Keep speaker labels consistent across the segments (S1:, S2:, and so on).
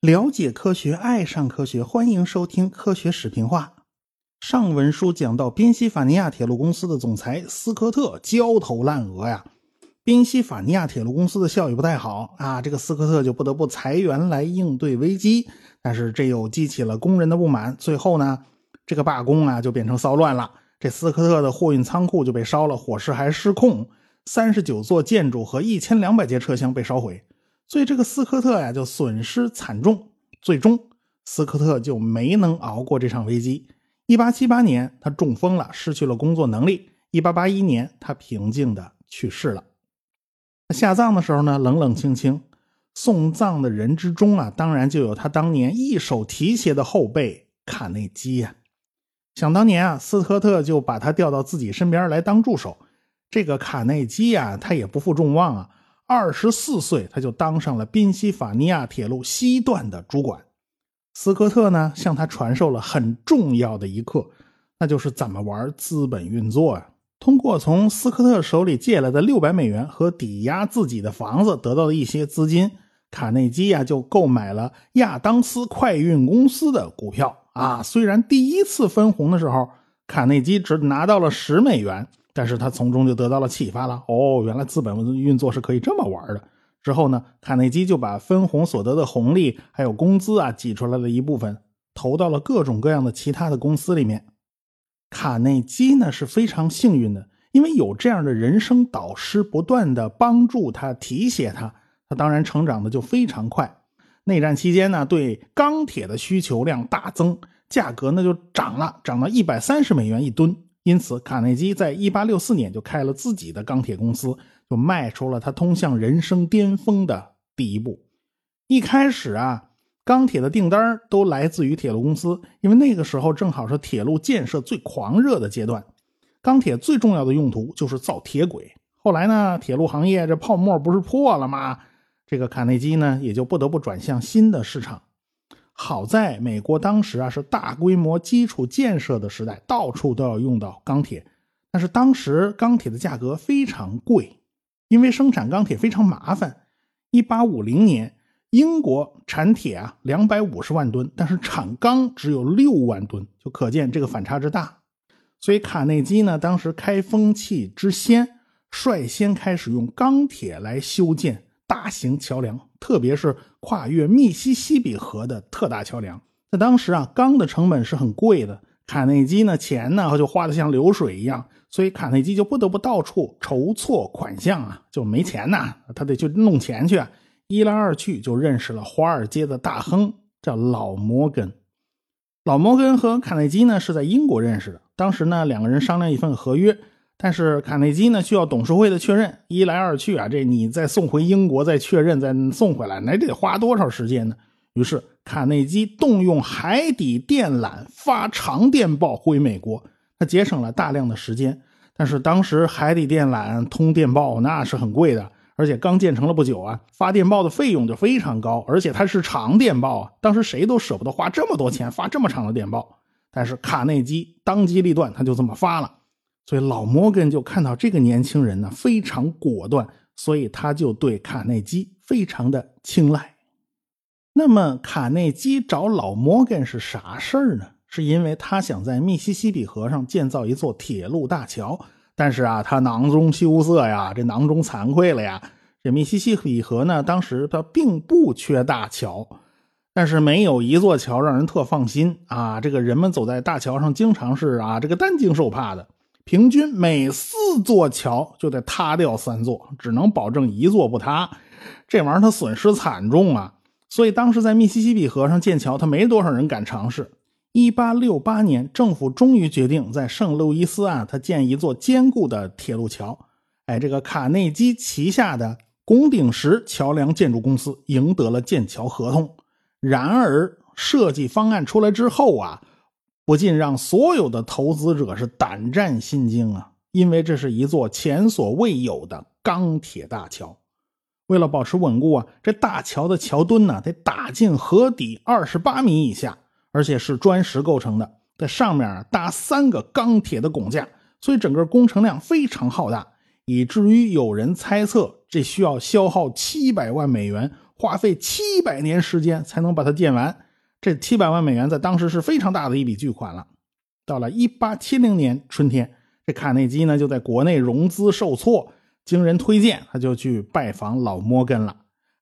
S1: 了解科学，爱上科学，欢迎收听《科学视频化》。上文书讲到，宾夕法尼亚铁路公司的总裁斯科特焦头烂额呀。宾夕法尼亚铁路公司的效益不太好啊，这个斯科特就不得不裁员来应对危机。但是这又激起了工人的不满，最后呢，这个罢工啊就变成骚乱了。这斯科特的货运仓库就被烧了，火势还失控，三十九座建筑和一千两百节车厢被烧毁。所以这个斯科特呀就损失惨重，最终斯科特就没能熬过这场危机。一八七八年他中风了，失去了工作能力。一八八一年他平静的去世了。下葬的时候呢，冷冷清清。送葬的人之中啊，当然就有他当年一手提携的后辈卡内基呀。想当年啊，斯科特就把他调到自己身边来当助手。这个卡内基呀，他也不负众望啊。二十四岁，他就当上了宾夕法尼亚铁路西段的主管。斯科特呢，向他传授了很重要的一课，那就是怎么玩资本运作啊。通过从斯科特手里借来的六百美元和抵押自己的房子得到的一些资金，卡内基呀就购买了亚当斯快运公司的股票啊。虽然第一次分红的时候，卡内基只拿到了十美元。但是他从中就得到了启发了。哦，原来资本运作是可以这么玩的。之后呢，卡内基就把分红所得的红利还有工资啊挤出来了一部分，投到了各种各样的其他的公司里面。卡内基呢是非常幸运的，因为有这样的人生导师不断的帮助他、提携他，他当然成长的就非常快。内战期间呢，对钢铁的需求量大增，价格呢就涨了，涨到一百三十美元一吨。因此，卡内基在1864年就开了自己的钢铁公司，就迈出了他通向人生巅峰的第一步。一开始啊，钢铁的订单都来自于铁路公司，因为那个时候正好是铁路建设最狂热的阶段。钢铁最重要的用途就是造铁轨。后来呢，铁路行业这泡沫不是破了吗？这个卡内基呢，也就不得不转向新的市场。好在美国当时啊是大规模基础建设的时代，到处都要用到钢铁。但是当时钢铁的价格非常贵，因为生产钢铁非常麻烦。一八五零年，英国产铁啊两百五十万吨，但是产钢只有六万吨，就可见这个反差之大。所以卡内基呢，当时开风气之先，率先开始用钢铁来修建。大型桥梁，特别是跨越密西西比河的特大桥梁，在当时啊，钢的成本是很贵的。卡内基呢，钱呢就花的像流水一样，所以卡内基就不得不到处筹措款项啊，就没钱呐，他得去弄钱去。啊一来二去，就认识了华尔街的大亨，叫老摩根。老摩根和卡内基呢是在英国认识的，当时呢两个人商量一份合约。但是卡内基呢需要董事会的确认，一来二去啊，这你再送回英国再确认再送回来，那得花多少时间呢？于是卡内基动用海底电缆发长电报回美国，他节省了大量的时间。但是当时海底电缆通电报那是很贵的，而且刚建成了不久啊，发电报的费用就非常高，而且它是长电报啊，当时谁都舍不得花这么多钱发这么长的电报。但是卡内基当机立断，他就这么发了。所以老摩根就看到这个年轻人呢非常果断，所以他就对卡内基非常的青睐。那么卡内基找老摩根是啥事儿呢？是因为他想在密西西比河上建造一座铁路大桥，但是啊，他囊中羞涩呀，这囊中惭愧了呀。这密西西比河呢，当时它并不缺大桥，但是没有一座桥让人特放心啊。这个人们走在大桥上，经常是啊，这个担惊受怕的。平均每四座桥就得塌掉三座，只能保证一座不塌。这玩意儿它损失惨重啊！所以当时在密西西比河上建桥，他没多少人敢尝试。一八六八年，政府终于决定在圣路易斯啊，他建一座坚固的铁路桥。哎，这个卡内基旗下的拱顶石桥梁建筑公司赢得了建桥合同。然而，设计方案出来之后啊。不禁让所有的投资者是胆战心惊啊！因为这是一座前所未有的钢铁大桥。为了保持稳固啊，这大桥的桥墩呢得打进河底二十八米以下，而且是砖石构成的，在上面搭三个钢铁的拱架，所以整个工程量非常浩大。以至于有人猜测这需要消耗七百万美元，花费七百年时间才能把它建完。这七百万美元在当时是非常大的一笔巨款了。到了一八七零年春天，这卡内基呢就在国内融资受挫，经人推荐，他就去拜访老摩根了。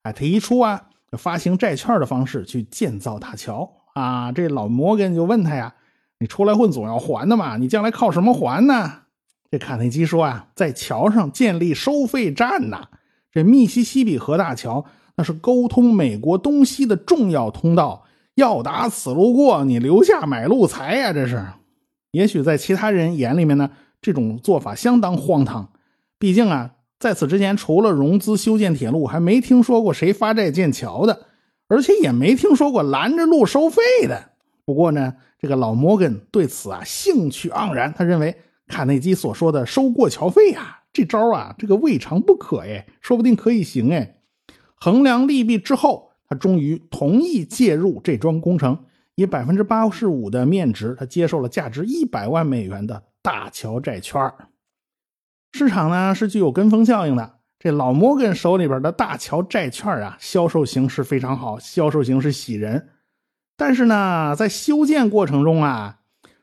S1: 哎，提出啊，发行债券的方式去建造大桥啊。这老摩根就问他呀：“你出来混总要还的嘛？你将来靠什么还呢？”这卡内基说啊，在桥上建立收费站呐。这密西西比河大桥那是沟通美国东西的重要通道。要打此路过，你留下买路财呀！这是，也许在其他人眼里面呢，这种做法相当荒唐。毕竟啊，在此之前，除了融资修建铁路，还没听说过谁发债建桥的，而且也没听说过拦着路收费的。不过呢，这个老摩根对此啊兴趣盎然，他认为卡内基所说的收过桥费啊，这招啊，这个未尝不可哎，说不定可以行哎。衡量利弊之后。他终于同意介入这桩工程，以百分之八十五的面值，他接受了价值一百万美元的大桥债券。市场呢是具有跟风效应的，这老摩根手里边的大桥债券啊，销售形势非常好，销售形势喜人。但是呢，在修建过程中啊，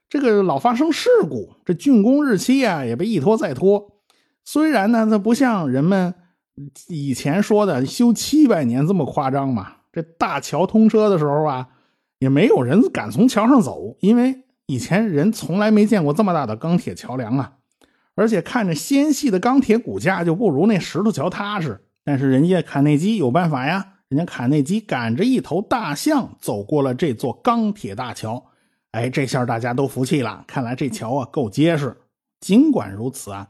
S1: 这个老发生事故，这竣工日期啊也被一拖再拖。虽然呢，它不像人们以前说的修七百年这么夸张嘛。这大桥通车的时候啊，也没有人敢从桥上走，因为以前人从来没见过这么大的钢铁桥梁啊。而且看着纤细的钢铁骨架就不如那石头桥踏实。但是人家卡内基有办法呀，人家卡内基赶着一头大象走过了这座钢铁大桥。哎，这下大家都服气了，看来这桥啊够结实。尽管如此啊，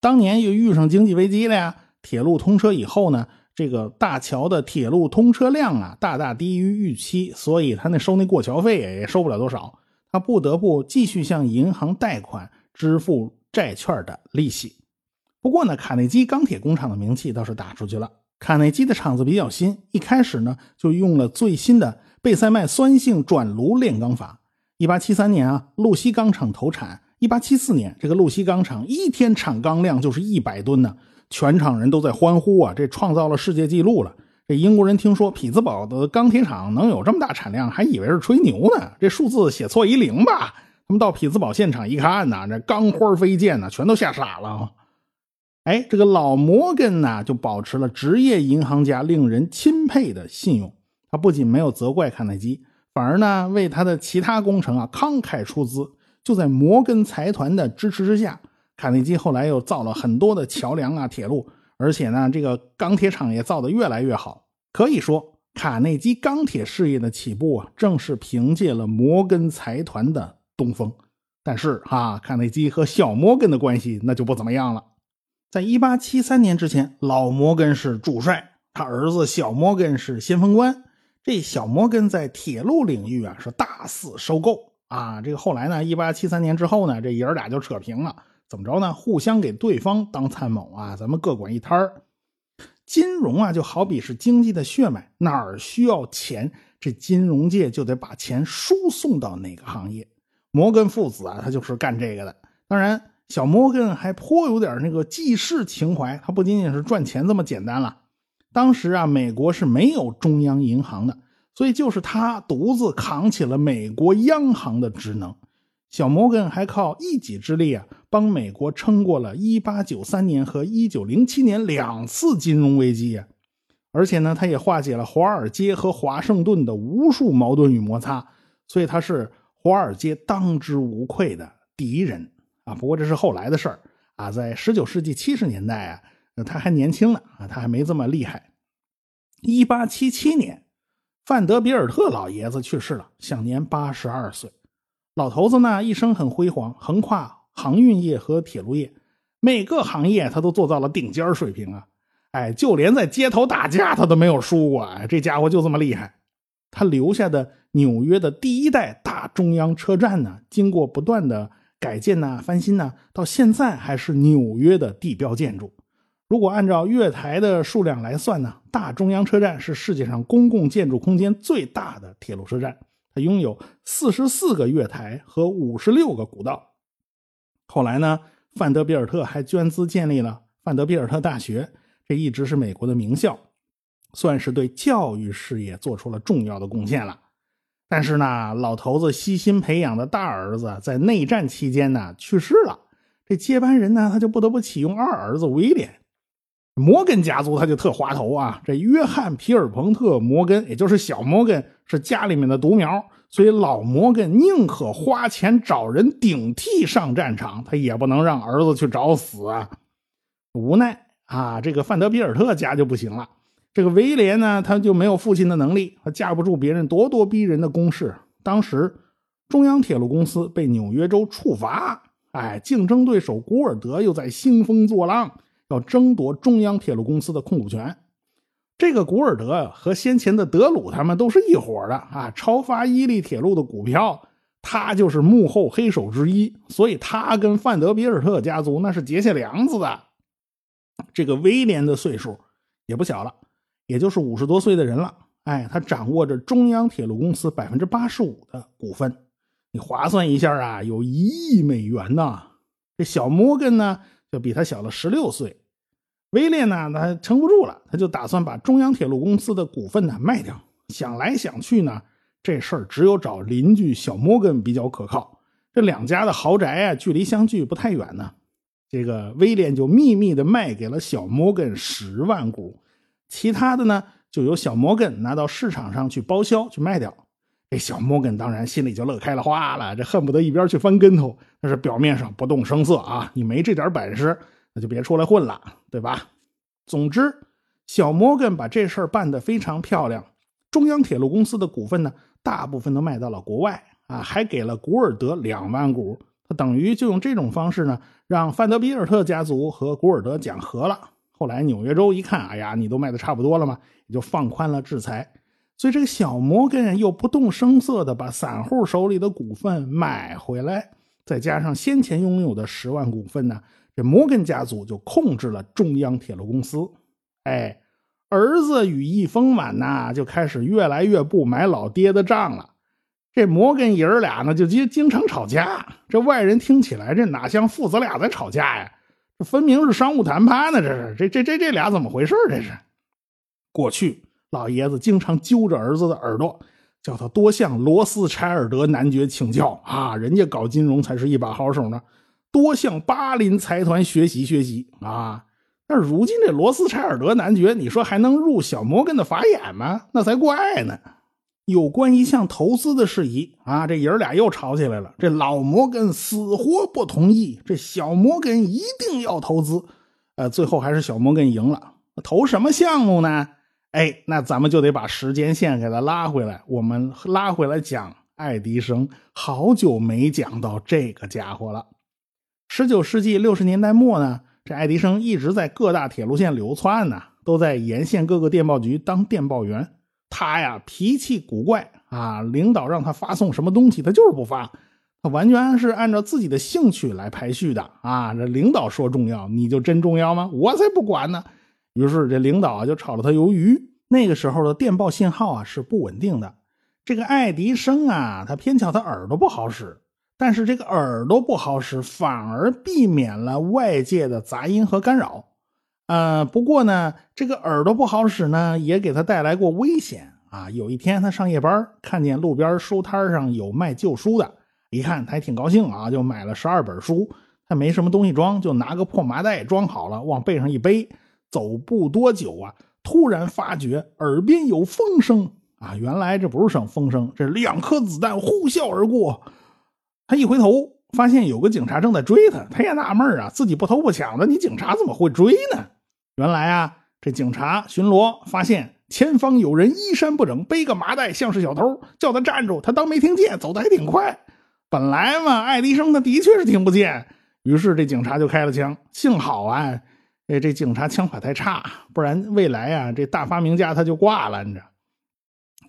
S1: 当年又遇上经济危机了呀。铁路通车以后呢？这个大桥的铁路通车量啊，大大低于预期，所以他那收那过桥费也收不了多少，他不得不继续向银行贷款支付债券的利息。不过呢，卡内基钢铁工厂的名气倒是打出去了。卡内基的厂子比较新，一开始呢就用了最新的贝塞麦酸性转炉炼钢法。一八七三年啊，露西钢厂投产。一八七四年，这个露西钢厂一天产钢量就是一百吨呢。全场人都在欢呼啊！这创造了世界纪录了。这英国人听说匹兹堡的钢铁厂能有这么大产量，还以为是吹牛呢。这数字写错一零吧？他们到匹兹堡现场一看呐，这钢花飞溅呐，全都吓傻了。哎，这个老摩根呐，就保持了职业银行家令人钦佩的信用。他不仅没有责怪卡耐基，反而呢，为他的其他工程啊慷慨出资。就在摩根财团的支持之下。卡内基后来又造了很多的桥梁啊、铁路，而且呢，这个钢铁厂也造得越来越好。可以说，卡内基钢铁事业的起步啊，正是凭借了摩根财团的东风。但是哈，卡内基和小摩根的关系那就不怎么样了。在一八七三年之前，老摩根是主帅，他儿子小摩根是先锋官。这小摩根在铁路领域啊是大肆收购啊。这个后来呢，一八七三年之后呢，这爷儿俩就扯平了。怎么着呢？互相给对方当参谋啊，咱们各管一摊儿。金融啊，就好比是经济的血脉，哪儿需要钱，这金融界就得把钱输送到哪个行业。摩根父子啊，他就是干这个的。当然，小摩根还颇有点那个济世情怀，他不仅仅是赚钱这么简单了。当时啊，美国是没有中央银行的，所以就是他独自扛起了美国央行的职能。小摩根还靠一己之力啊，帮美国撑过了1893年和1907年两次金融危机啊，而且呢，他也化解了华尔街和华盛顿的无数矛盾与摩擦，所以他是华尔街当之无愧的敌人啊。不过这是后来的事儿啊，在19世纪70年代啊，他还年轻呢啊，他还没这么厉害。1877年，范德比尔特老爷子去世了，享年82岁。老头子呢，一生很辉煌，横跨航运业和铁路业，每个行业他都做到了顶尖水平啊！哎，就连在街头打架他都没有输过，哎，这家伙就这么厉害。他留下的纽约的第一代大中央车站呢，经过不断的改建呐、翻新呐，到现在还是纽约的地标建筑。如果按照月台的数量来算呢，大中央车站是世界上公共建筑空间最大的铁路车站。它拥有四十四个月台和五十六个古道。后来呢，范德比尔特还捐资建立了范德比尔特大学，这一直是美国的名校，算是对教育事业做出了重要的贡献了。但是呢，老头子悉心培养的大儿子在内战期间呢去世了，这接班人呢他就不得不启用二儿子威廉。摩根家族他就特滑头啊，这约翰皮尔彭特摩根，也就是小摩根，是家里面的独苗，所以老摩根宁可花钱找人顶替上战场，他也不能让儿子去找死啊。无奈啊，这个范德比尔特家就不行了。这个威廉呢，他就没有父亲的能力，他架不住别人咄咄逼人的攻势。当时中央铁路公司被纽约州处罚，哎，竞争对手古尔德又在兴风作浪，要争夺中央铁路公司的控股权。这个古尔德和先前的德鲁他们都是一伙的啊，超发伊利铁路的股票，他就是幕后黑手之一，所以他跟范德比尔特家族那是结下梁子的。这个威廉的岁数也不小了，也就是五十多岁的人了。哎，他掌握着中央铁路公司百分之八十五的股份，你划算一下啊，有一亿美元呢。这小摩根呢，就比他小了十六岁。威廉呢，他撑不住了，他就打算把中央铁路公司的股份呢卖掉。想来想去呢，这事儿只有找邻居小摩根比较可靠。这两家的豪宅啊，距离相距不太远呢。这个威廉就秘密的卖给了小摩根十万股，其他的呢就由小摩根拿到市场上去包销去卖掉。这小摩根当然心里就乐开了花了，这恨不得一边去翻跟头。但是表面上不动声色啊，你没这点本事，那就别出来混了，对吧？总之，小摩根把这事儿办得非常漂亮。中央铁路公司的股份呢，大部分都卖到了国外啊，还给了古尔德两万股。他等于就用这种方式呢，让范德比尔特家族和古尔德讲和了。后来纽约州一看，哎呀，你都卖的差不多了嘛，也就放宽了制裁。所以这个小摩根又不动声色的把散户手里的股份买回来，再加上先前拥有的十万股份呢，这摩根家族就控制了中央铁路公司。哎，儿子羽翼丰满呐，就开始越来越不买老爹的账了。这摩根爷儿俩呢，就经经常吵架。这外人听起来，这哪像父子俩在吵架呀？这分明是商务谈判呢！这是这这这这俩怎么回事？这是过去老爷子经常揪着儿子的耳朵，叫他多向罗斯柴尔德男爵请教啊，人家搞金融才是一把好手呢。多向巴林财团学习学习啊！但是如今这罗斯柴尔德男爵，你说还能入小摩根的法眼吗？那才怪呢！有关一项投资的事宜啊，这爷儿俩又吵起来了。这老摩根死活不同意，这小摩根一定要投资。呃，最后还是小摩根赢了。投什么项目呢？哎，那咱们就得把时间线给他拉回来。我们拉回来讲爱迪生，好久没讲到这个家伙了。十九世纪六十年代末呢，这爱迪生一直在各大铁路线流窜呢，都在沿线各个电报局当电报员。他呀脾气古怪啊，领导让他发送什么东西，他就是不发，他完全是按照自己的兴趣来排序的啊。这领导说重要，你就真重要吗？我才不管呢。于是这领导啊就炒了他鱿鱼。那个时候的电报信号啊是不稳定的。这个爱迪生啊，他偏巧他耳朵不好使，但是这个耳朵不好使，反而避免了外界的杂音和干扰。呃，不过呢，这个耳朵不好使呢，也给他带来过危险啊。有一天他上夜班，看见路边书摊上有卖旧书的，一看他还挺高兴啊，就买了十二本书。他没什么东西装，就拿个破麻袋装好了，往背上一背。走不多久啊，突然发觉耳边有风声啊，原来这不是声风声，这两颗子弹呼啸而过。他一回头，发现有个警察正在追他，他也纳闷啊，自己不偷不抢的，你警察怎么会追呢？原来啊，这警察巡逻发现前方有人衣衫不整，背个麻袋，像是小偷，叫他站住，他当没听见，走的还挺快。本来嘛，爱迪生他的确是听不见，于是这警察就开了枪。幸好啊，哎，这警察枪法太差，不然未来啊，这大发明家他就挂了。你知道？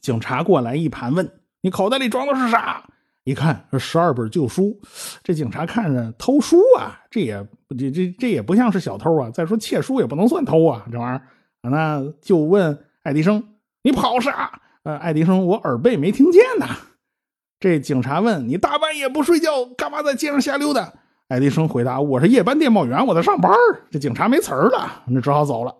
S1: 警察过来一盘问：“你口袋里装的是啥？”一看是十二本旧书，这警察看着偷书啊，这也这这这也不像是小偷啊。再说窃书也不能算偷啊，这玩意儿，那就问爱迪生：“你跑啥？”呃，爱迪生：“我耳背没听见呐。”这警察问：“你大半夜不睡觉，干嘛在街上瞎溜达？”爱迪生回答：“我是夜班电报员，我在上班。”这警察没词儿了，那只好走了。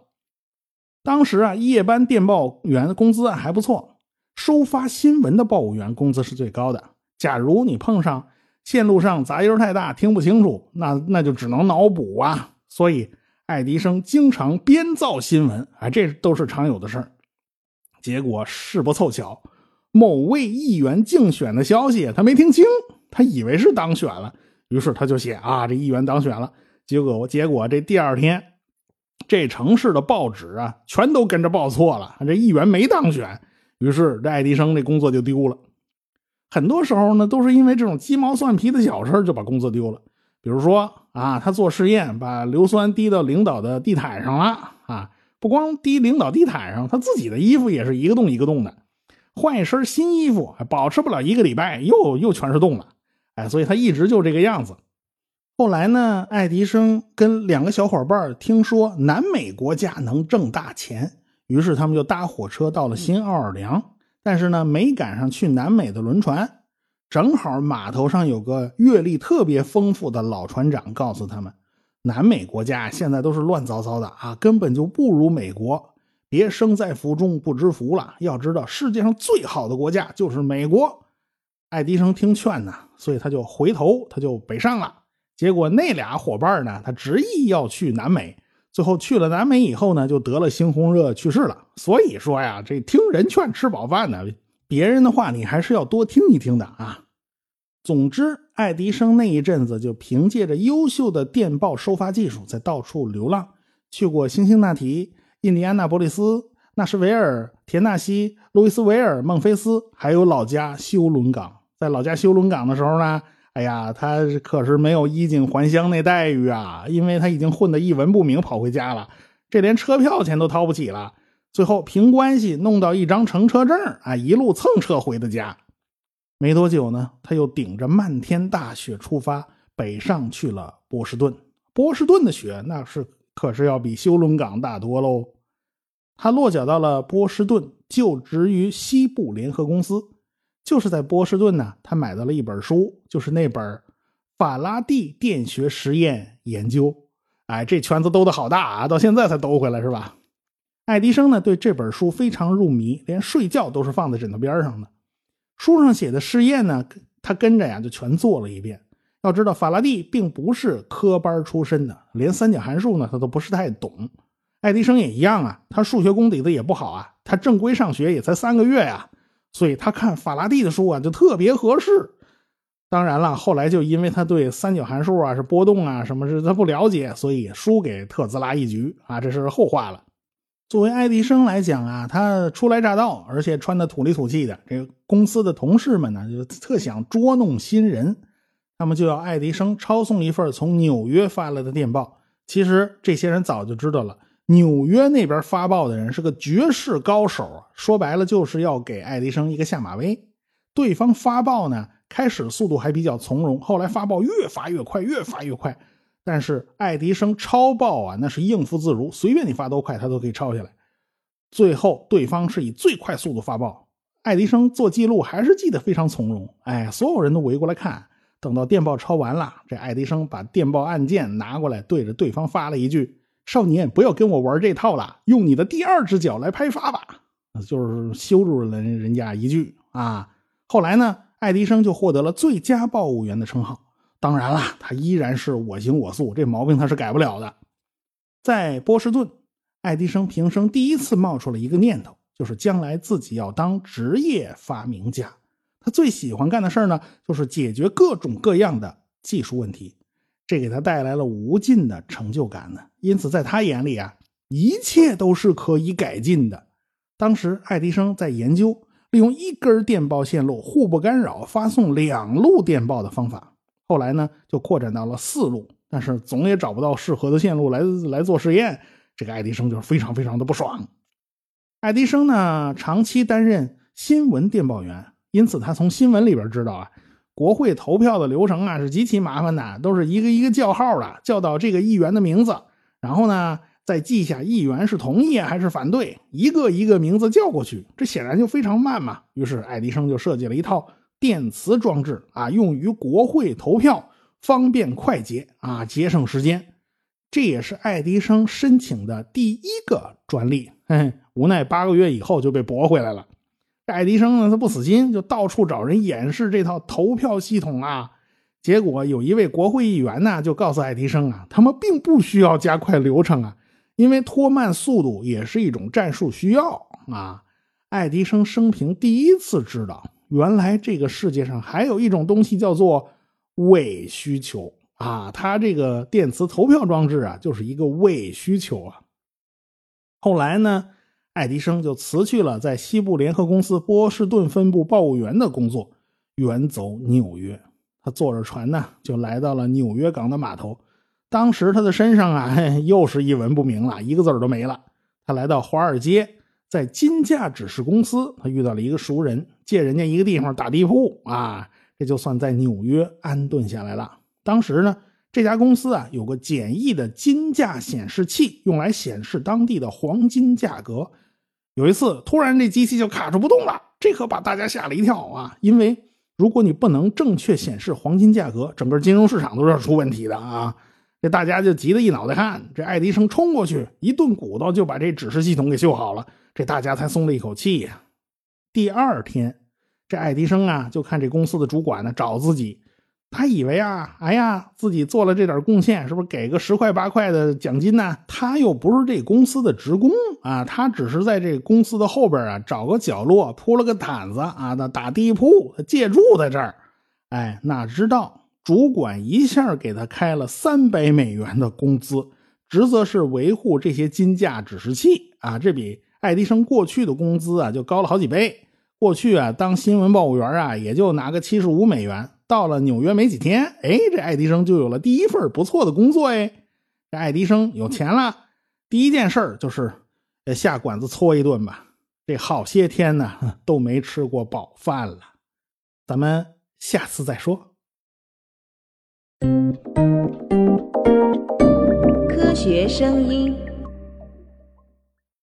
S1: 当时啊，夜班电报员的工资还不错，收发新闻的报务员工资是最高的。假如你碰上线路上杂音太大，听不清楚，那那就只能脑补啊。所以爱迪生经常编造新闻，啊，这都是常有的事儿。结果事不凑巧，某位议员竞选的消息他没听清，他以为是当选了，于是他就写啊，这议员当选了。结果结果这第二天，这城市的报纸啊，全都跟着报错了，这议员没当选。于是这爱迪生这工作就丢了。很多时候呢，都是因为这种鸡毛蒜皮的小事就把工作丢了。比如说啊，他做实验把硫酸滴到领导的地毯上了啊，不光滴领导地毯上，他自己的衣服也是一个洞一个洞的。换一身新衣服，保持不了一个礼拜，又又全是洞了。哎，所以他一直就这个样子。后来呢，爱迪生跟两个小伙伴听说南美国家能挣大钱，于是他们就搭火车到了新奥尔良。但是呢，没赶上去南美的轮船，正好码头上有个阅历特别丰富的老船长，告诉他们，南美国家现在都是乱糟糟的啊，根本就不如美国，别生在福中不知福了。要知道，世界上最好的国家就是美国。爱迪生听劝呢，所以他就回头，他就北上了。结果那俩伙伴呢，他执意要去南美。最后去了南美以后呢，就得了猩红热去世了。所以说呀，这听人劝吃饱饭呢，别人的话你还是要多听一听的啊。总之，爱迪生那一阵子就凭借着优秀的电报收发技术，在到处流浪，去过辛辛那提、印第安纳波利斯、纳什维尔、田纳西、路易斯维尔、孟菲斯，还有老家休伦港。在老家休伦港的时候呢。哎呀，他可是没有衣锦还乡那待遇啊，因为他已经混得一文不名，跑回家了，这连车票钱都掏不起了。最后凭关系弄到一张乘车证，啊，一路蹭车回的家。没多久呢，他又顶着漫天大雪出发，北上去了波士顿。波士顿的雪那是可是要比休伦港大多喽。他落脚到了波士顿，就职于西部联合公司。就是在波士顿呢，他买到了一本书，就是那本《法拉第电学实验研究》。哎，这圈子兜的好大啊，到现在才兜回来是吧？爱迪生呢，对这本书非常入迷，连睡觉都是放在枕头边上的。书上写的试验呢，他跟着呀就全做了一遍。要知道，法拉第并不是科班出身的，连三角函数呢他都不是太懂。爱迪生也一样啊，他数学功底子也不好啊，他正规上学也才三个月呀。所以他看法拉第的书啊，就特别合适。当然了，后来就因为他对三角函数啊、是波动啊什么是他不了解，所以输给特斯拉一局啊，这是后话了。作为爱迪生来讲啊，他初来乍到，而且穿的土里土气的，这个公司的同事们呢，就特想捉弄新人，那么就要爱迪生抄送一份从纽约发来的电报。其实这些人早就知道了。纽约那边发报的人是个绝世高手，说白了就是要给爱迪生一个下马威。对方发报呢，开始速度还比较从容，后来发报越发越快，越发越快。但是爱迪生抄报啊，那是应付自如，随便你发多快，他都可以抄下来。最后对方是以最快速度发报，爱迪生做记录还是记得非常从容。哎，所有人都围过来看。等到电报抄完了，这爱迪生把电报按键拿过来，对着对方发了一句。少年，不要跟我玩这套了，用你的第二只脚来拍发吧。就是羞辱了人家一句啊。后来呢，爱迪生就获得了最佳报务员的称号。当然了，他依然是我行我素，这毛病他是改不了的。在波士顿，爱迪生平生第一次冒出了一个念头，就是将来自己要当职业发明家。他最喜欢干的事呢，就是解决各种各样的技术问题。这给他带来了无尽的成就感呢，因此在他眼里啊，一切都是可以改进的。当时爱迪生在研究利用一根电报线路互不干扰发送两路电报的方法，后来呢就扩展到了四路，但是总也找不到适合的线路来来做实验，这个爱迪生就是非常非常的不爽。爱迪生呢长期担任新闻电报员，因此他从新闻里边知道啊。国会投票的流程啊是极其麻烦的，都是一个一个叫号的，叫到这个议员的名字，然后呢再记下议员是同意还是反对，一个一个名字叫过去，这显然就非常慢嘛。于是爱迪生就设计了一套电磁装置啊，用于国会投票，方便快捷啊，节省时间。这也是爱迪生申请的第一个专利。嘿嘿，无奈八个月以后就被驳回来了。爱迪生呢，他不死心，就到处找人演示这套投票系统啊。结果有一位国会议员呢，就告诉爱迪生啊，他们并不需要加快流程啊，因为拖慢速度也是一种战术需要啊。爱迪生生平第一次知道，原来这个世界上还有一种东西叫做伪需求啊。他这个电磁投票装置啊，就是一个伪需求啊。后来呢？爱迪生就辞去了在西部联合公司波士顿分部报务员的工作，远走纽约。他坐着船呢，就来到了纽约港的码头。当时他的身上啊，又是一文不名了，一个字儿都没了。他来到华尔街，在金价指示公司，他遇到了一个熟人，借人家一个地方打地铺啊，这就算在纽约安顿下来了。当时呢，这家公司啊，有个简易的金价显示器，用来显示当地的黄金价格。有一次，突然这机器就卡住不动了，这可把大家吓了一跳啊！因为如果你不能正确显示黄金价格，整个金融市场都是要出问题的啊！这大家就急得一脑袋汗。这爱迪生冲过去一顿鼓捣就把这指示系统给修好了，这大家才松了一口气呀。第二天，这爱迪生啊就看这公司的主管呢找自己。他以为啊，哎呀，自己做了这点贡献，是不是给个十块八块的奖金呢？他又不是这公司的职工啊，他只是在这公司的后边啊找个角落铺了个毯子啊，那打地铺借住在这儿。哎，哪知道主管一下给他开了三百美元的工资，职责是维护这些金价指示器啊，这比爱迪生过去的工资啊就高了好几倍。过去啊，当新闻报务员啊，也就拿个七十五美元。到了纽约没几天，哎，这爱迪生就有了第一份不错的工作哎。这爱迪生有钱了，第一件事就是下馆子搓一顿吧。这好些天呢 都没吃过饱饭了。咱们下次再说。
S2: 科学声音。